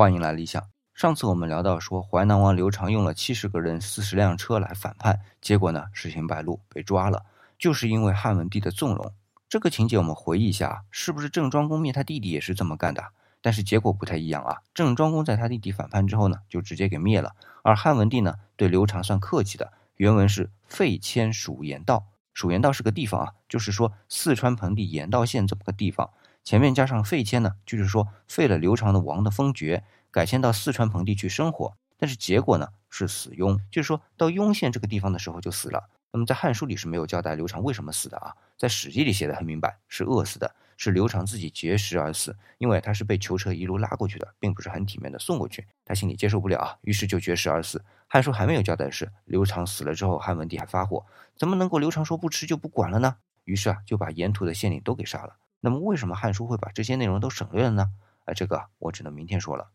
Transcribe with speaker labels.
Speaker 1: 欢迎来理想。上次我们聊到说，淮南王刘长用了七十个人、四十辆车来反叛，结果呢，事情败露，被抓了，就是因为汉文帝的纵容。这个情节我们回忆一下，是不是郑庄公灭他弟弟也是这么干的？但是结果不太一样啊。郑庄公在他弟弟反叛之后呢，就直接给灭了。而汉文帝呢，对刘长算客气的，原文是废迁蜀盐道。蜀盐道是个地方啊，就是说四川盆地盐道县这么个地方。前面加上废迁呢，就是说废了刘长的王的封爵，改迁到四川盆地去生活。但是结果呢是死庸，就是说到雍县这个地方的时候就死了。那么在《汉书》里是没有交代刘长为什么死的啊，在《史记》里写的很明白，是饿死的，是刘长自己绝食而死。因为他是被囚车一路拉过去的，并不是很体面的送过去，他心里接受不了啊，于是就绝食而死。《汉书》还没有交代的是，刘长死了之后，汉文帝还发火，怎么能够刘长说不吃就不管了呢？于是啊，就把沿途的县令都给杀了。那么为什么《汉书》会把这些内容都省略了呢？啊，这个我只能明天说了。